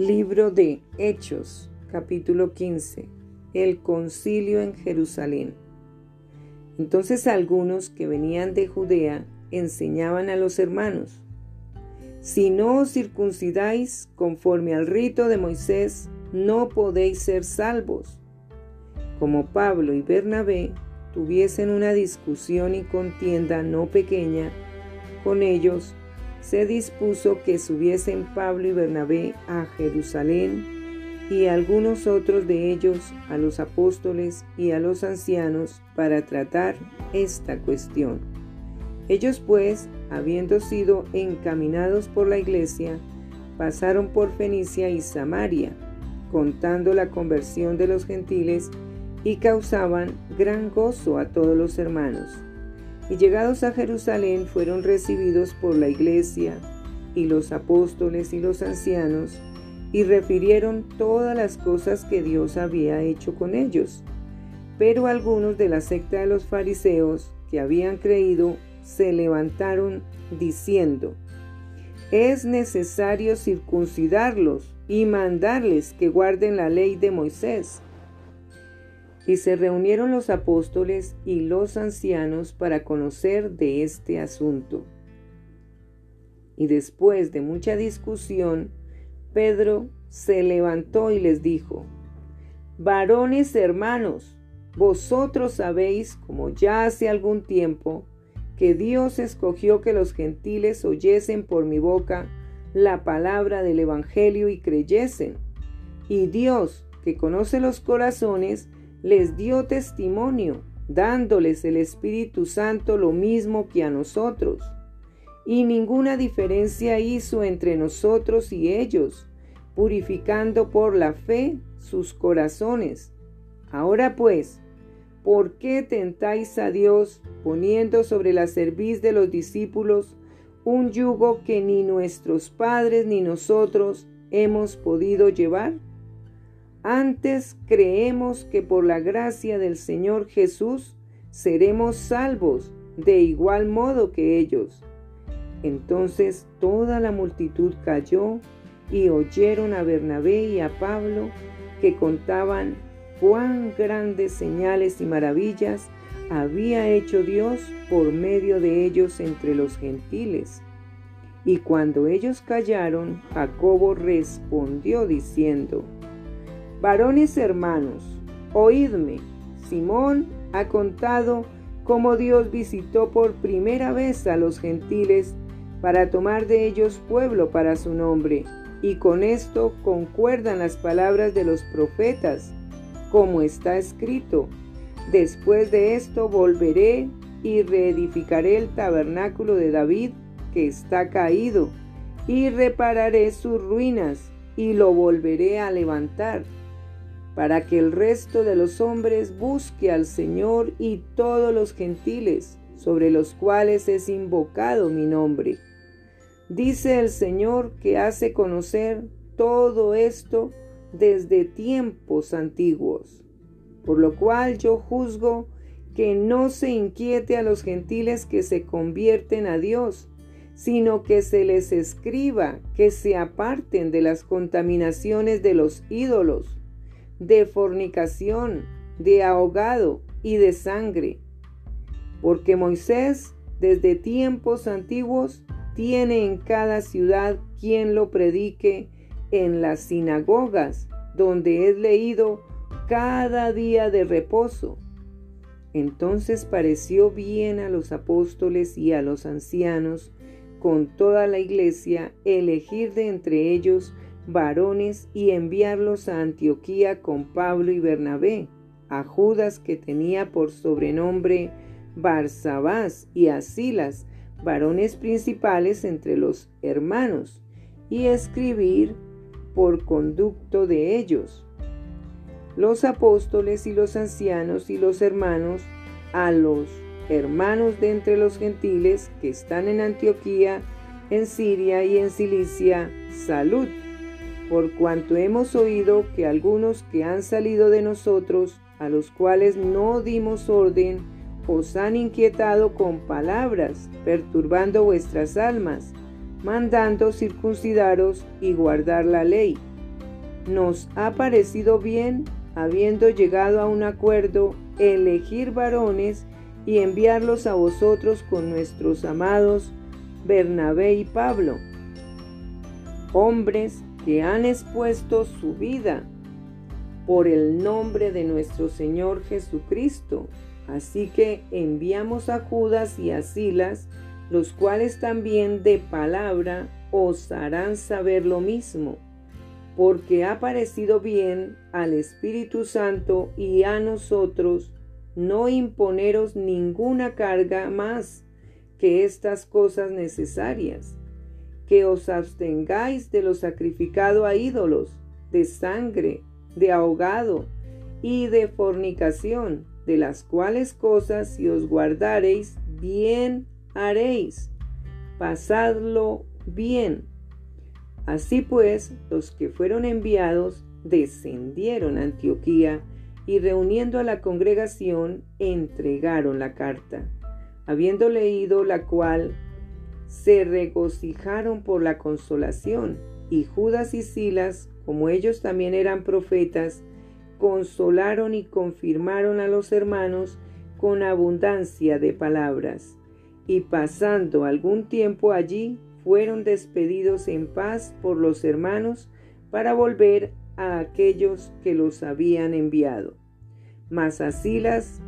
Libro de Hechos, capítulo 15. El concilio en Jerusalén. Entonces algunos que venían de Judea enseñaban a los hermanos, si no os circuncidáis conforme al rito de Moisés, no podéis ser salvos. Como Pablo y Bernabé tuviesen una discusión y contienda no pequeña con ellos, se dispuso que subiesen Pablo y Bernabé a Jerusalén y algunos otros de ellos a los apóstoles y a los ancianos para tratar esta cuestión. Ellos pues, habiendo sido encaminados por la iglesia, pasaron por Fenicia y Samaria, contando la conversión de los gentiles y causaban gran gozo a todos los hermanos y llegados a Jerusalén fueron recibidos por la iglesia y los apóstoles y los ancianos, y refirieron todas las cosas que Dios había hecho con ellos. Pero algunos de la secta de los fariseos que habían creído se levantaron diciendo, es necesario circuncidarlos y mandarles que guarden la ley de Moisés. Y se reunieron los apóstoles y los ancianos para conocer de este asunto. Y después de mucha discusión, Pedro se levantó y les dijo, Varones hermanos, vosotros sabéis, como ya hace algún tiempo, que Dios escogió que los gentiles oyesen por mi boca la palabra del Evangelio y creyesen. Y Dios, que conoce los corazones, les dio testimonio, dándoles el Espíritu Santo lo mismo que a nosotros. Y ninguna diferencia hizo entre nosotros y ellos, purificando por la fe sus corazones. Ahora pues, ¿por qué tentáis a Dios poniendo sobre la cerviz de los discípulos un yugo que ni nuestros padres ni nosotros hemos podido llevar? Antes creemos que por la gracia del Señor Jesús seremos salvos de igual modo que ellos. Entonces toda la multitud cayó y oyeron a Bernabé y a Pablo que contaban cuán grandes señales y maravillas había hecho Dios por medio de ellos entre los gentiles. Y cuando ellos callaron, Jacobo respondió diciendo, Varones hermanos, oídme. Simón ha contado cómo Dios visitó por primera vez a los gentiles para tomar de ellos pueblo para su nombre, y con esto concuerdan las palabras de los profetas, como está escrito. Después de esto volveré y reedificaré el tabernáculo de David que está caído, y repararé sus ruinas, y lo volveré a levantar para que el resto de los hombres busque al Señor y todos los gentiles, sobre los cuales es invocado mi nombre. Dice el Señor que hace conocer todo esto desde tiempos antiguos, por lo cual yo juzgo que no se inquiete a los gentiles que se convierten a Dios, sino que se les escriba que se aparten de las contaminaciones de los ídolos de fornicación, de ahogado y de sangre. Porque Moisés, desde tiempos antiguos, tiene en cada ciudad quien lo predique en las sinagogas, donde es leído cada día de reposo. Entonces pareció bien a los apóstoles y a los ancianos, con toda la iglesia, elegir de entre ellos varones y enviarlos a Antioquía con Pablo y Bernabé, a Judas que tenía por sobrenombre Barsabás y a Silas, varones principales entre los hermanos, y escribir por conducto de ellos. Los apóstoles y los ancianos y los hermanos a los hermanos de entre los gentiles que están en Antioquía, en Siria y en Cilicia, salud por cuanto hemos oído que algunos que han salido de nosotros, a los cuales no dimos orden, os han inquietado con palabras, perturbando vuestras almas, mandando circuncidaros y guardar la ley. nos ha parecido bien, habiendo llegado a un acuerdo, elegir varones y enviarlos a vosotros con nuestros amados Bernabé y Pablo, hombres que han expuesto su vida por el nombre de nuestro Señor Jesucristo. Así que enviamos a Judas y a Silas, los cuales también de palabra os harán saber lo mismo, porque ha parecido bien al Espíritu Santo y a nosotros no imponeros ninguna carga más que estas cosas necesarias, que os abstengáis de lo sacrificado a ídolos, de sangre, de ahogado y de fornicación, de las cuales cosas si os guardareis, bien haréis. Pasadlo bien. Así pues, los que fueron enviados descendieron a Antioquía y reuniendo a la congregación entregaron la carta. Habiendo leído la cual, se regocijaron por la consolación, y Judas y Silas, como ellos también eran profetas, consolaron y confirmaron a los hermanos con abundancia de palabras. Y pasando algún tiempo allí, fueron despedidos en paz por los hermanos para volver a aquellos que los habían enviado. Mas a Silas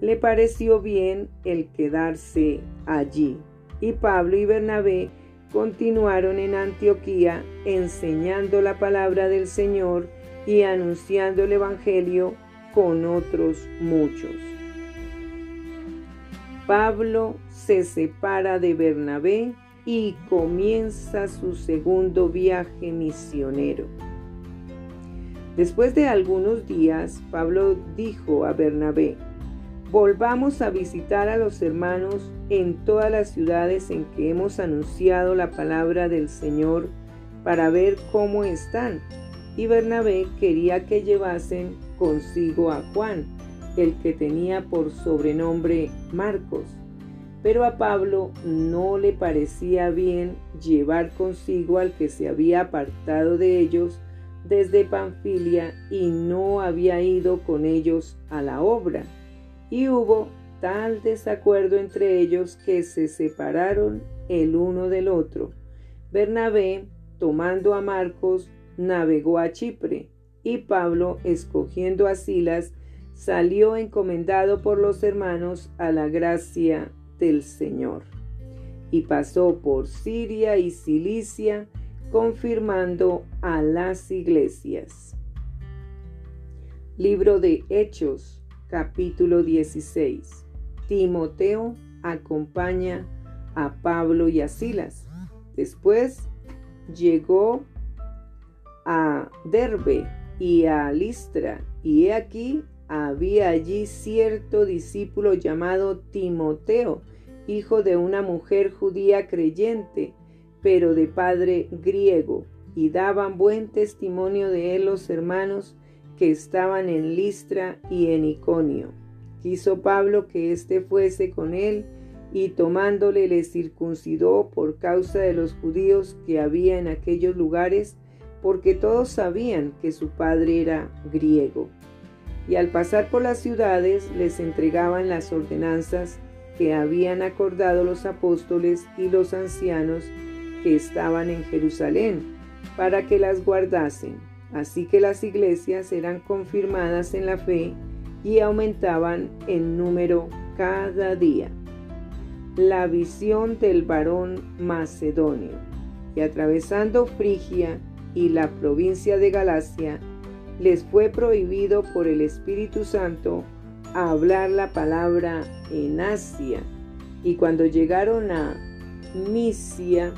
le pareció bien el quedarse allí, y Pablo y Bernabé continuaron en Antioquía enseñando la palabra del Señor y anunciando el Evangelio con otros muchos. Pablo se separa de Bernabé y comienza su segundo viaje misionero. Después de algunos días, Pablo dijo a Bernabé, volvamos a visitar a los hermanos en todas las ciudades en que hemos anunciado la palabra del Señor para ver cómo están. Y Bernabé quería que llevasen consigo a Juan, el que tenía por sobrenombre Marcos. Pero a Pablo no le parecía bien llevar consigo al que se había apartado de ellos desde Panfilia y no había ido con ellos a la obra. Y hubo tal desacuerdo entre ellos que se separaron el uno del otro. Bernabé, tomando a Marcos, navegó a Chipre, y Pablo, escogiendo a Silas, salió encomendado por los hermanos a la gracia del Señor. Y pasó por Siria y Cilicia, confirmando a las iglesias. Libro de Hechos, capítulo 16. Timoteo acompaña a Pablo y a Silas. Después llegó a Derbe y a Listra, y he aquí había allí cierto discípulo llamado Timoteo, hijo de una mujer judía creyente, pero de padre griego, y daban buen testimonio de él los hermanos que estaban en Listra y en Iconio. Quiso Pablo que éste fuese con él, y tomándole le circuncidó por causa de los judíos que había en aquellos lugares, porque todos sabían que su padre era griego. Y al pasar por las ciudades les entregaban las ordenanzas que habían acordado los apóstoles y los ancianos que estaban en Jerusalén, para que las guardasen. Así que las iglesias eran confirmadas en la fe y aumentaban en número cada día. La visión del varón macedonio. Y atravesando Frigia y la provincia de Galacia, les fue prohibido por el Espíritu Santo hablar la palabra en Asia. Y cuando llegaron a Misia,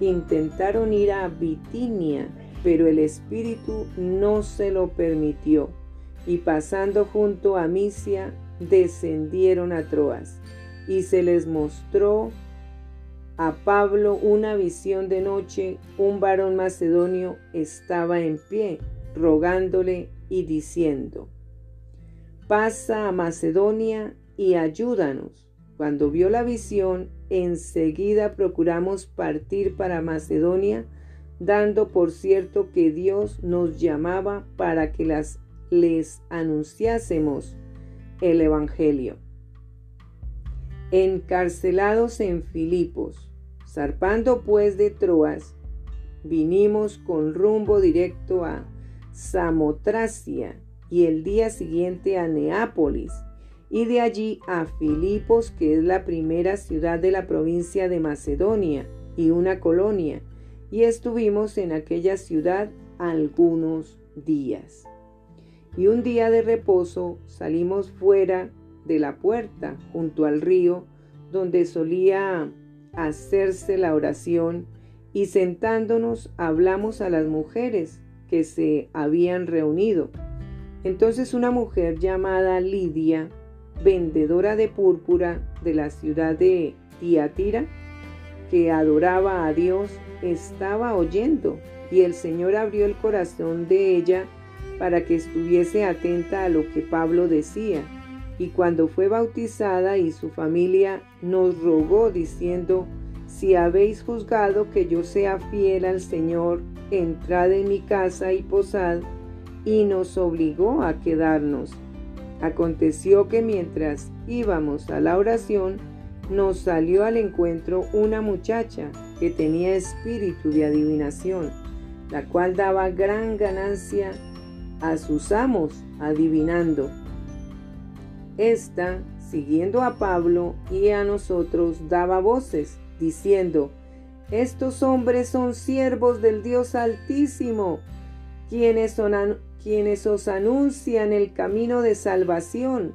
intentaron ir a Bitinia, pero el Espíritu no se lo permitió, y pasando junto a Misia, descendieron a Troas, y se les mostró a Pablo una visión de noche, un varón macedonio estaba en pie, rogándole y diciendo, pasa a Macedonia y ayúdanos. Cuando vio la visión, enseguida procuramos partir para Macedonia, dando por cierto que Dios nos llamaba para que las, les anunciásemos el Evangelio. Encarcelados en Filipos, zarpando pues de Troas, vinimos con rumbo directo a Samotracia y el día siguiente a Neápolis y de allí a Filipos, que es la primera ciudad de la provincia de Macedonia y una colonia, y estuvimos en aquella ciudad algunos días. Y un día de reposo salimos fuera de la puerta, junto al río, donde solía hacerse la oración, y sentándonos hablamos a las mujeres que se habían reunido. Entonces una mujer llamada Lidia, vendedora de púrpura de la ciudad de Tiatira, que adoraba a Dios, estaba oyendo y el Señor abrió el corazón de ella para que estuviese atenta a lo que Pablo decía. Y cuando fue bautizada y su familia nos rogó diciendo, si habéis juzgado que yo sea fiel al Señor, entrad en mi casa y posad, y nos obligó a quedarnos. Aconteció que mientras íbamos a la oración, nos salió al encuentro una muchacha que tenía espíritu de adivinación, la cual daba gran ganancia a sus amos adivinando. Esta, siguiendo a Pablo y a nosotros, daba voces, diciendo, Estos hombres son siervos del Dios Altísimo, quienes quienes os anuncian el camino de salvación.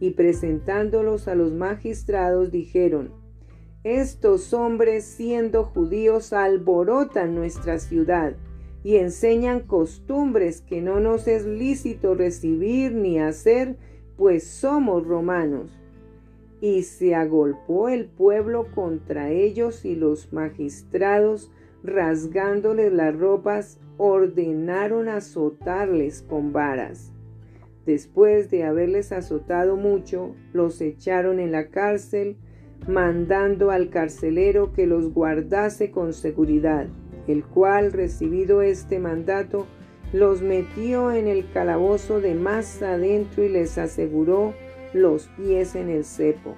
Y presentándolos a los magistrados dijeron, Estos hombres siendo judíos alborotan nuestra ciudad y enseñan costumbres que no nos es lícito recibir ni hacer, pues somos romanos. Y se agolpó el pueblo contra ellos y los magistrados rasgándoles las ropas, ordenaron azotarles con varas. Después de haberles azotado mucho, los echaron en la cárcel, mandando al carcelero que los guardase con seguridad, el cual, recibido este mandato, los metió en el calabozo de más adentro y les aseguró los pies en el cepo.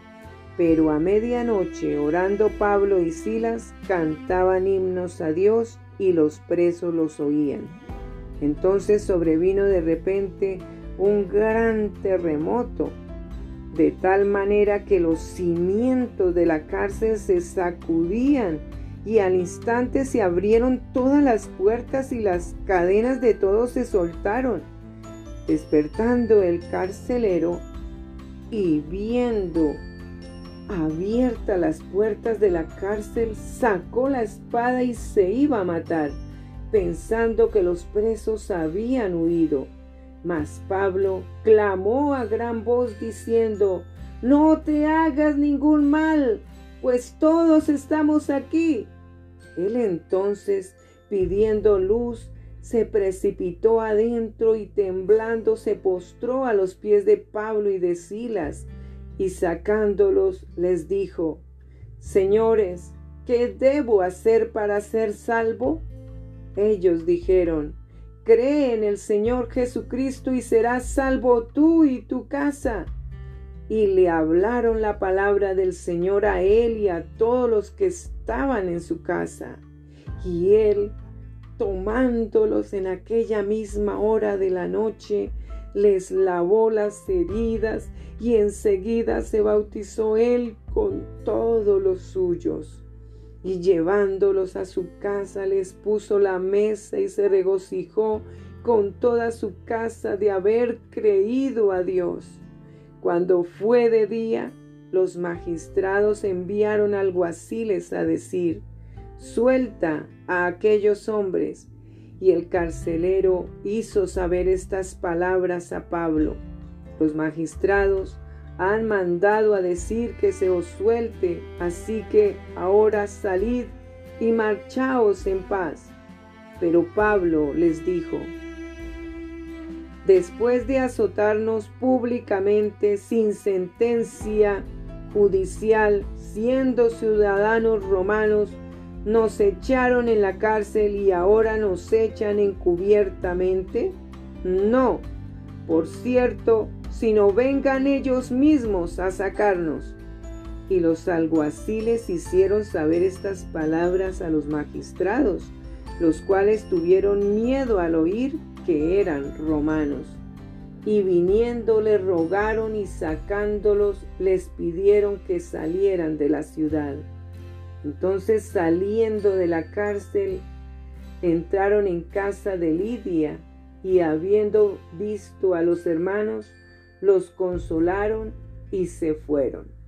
Pero a medianoche, orando Pablo y Silas, cantaban himnos a Dios y los presos los oían. Entonces sobrevino de repente un gran terremoto, de tal manera que los cimientos de la cárcel se sacudían y al instante se abrieron todas las puertas y las cadenas de todos se soltaron. Despertando el carcelero y viendo abiertas las puertas de la cárcel, sacó la espada y se iba a matar, pensando que los presos habían huido. Mas Pablo clamó a gran voz diciendo, No te hagas ningún mal, pues todos estamos aquí. Él entonces, pidiendo luz, se precipitó adentro y temblando se postró a los pies de Pablo y de Silas y sacándolos les dijo, Señores, ¿qué debo hacer para ser salvo? Ellos dijeron, Cree en el Señor Jesucristo y serás salvo tú y tu casa. Y le hablaron la palabra del Señor a él y a todos los que estaban en su casa. Y él, tomándolos en aquella misma hora de la noche, les lavó las heridas y enseguida se bautizó él con todos los suyos. Y llevándolos a su casa les puso la mesa y se regocijó con toda su casa de haber creído a Dios. Cuando fue de día, los magistrados enviaron alguaciles a decir, suelta a aquellos hombres. Y el carcelero hizo saber estas palabras a Pablo. Los magistrados han mandado a decir que se os suelte, así que ahora salid y marchaos en paz. Pero Pablo les dijo, después de azotarnos públicamente sin sentencia judicial, siendo ciudadanos romanos, nos echaron en la cárcel y ahora nos echan encubiertamente? No, por cierto, sino vengan ellos mismos a sacarnos. Y los alguaciles hicieron saber estas palabras a los magistrados, los cuales tuvieron miedo al oír que eran romanos. Y viniendo le rogaron y sacándolos les pidieron que salieran de la ciudad. Entonces saliendo de la cárcel, entraron en casa de Lidia y habiendo visto a los hermanos, los consolaron y se fueron.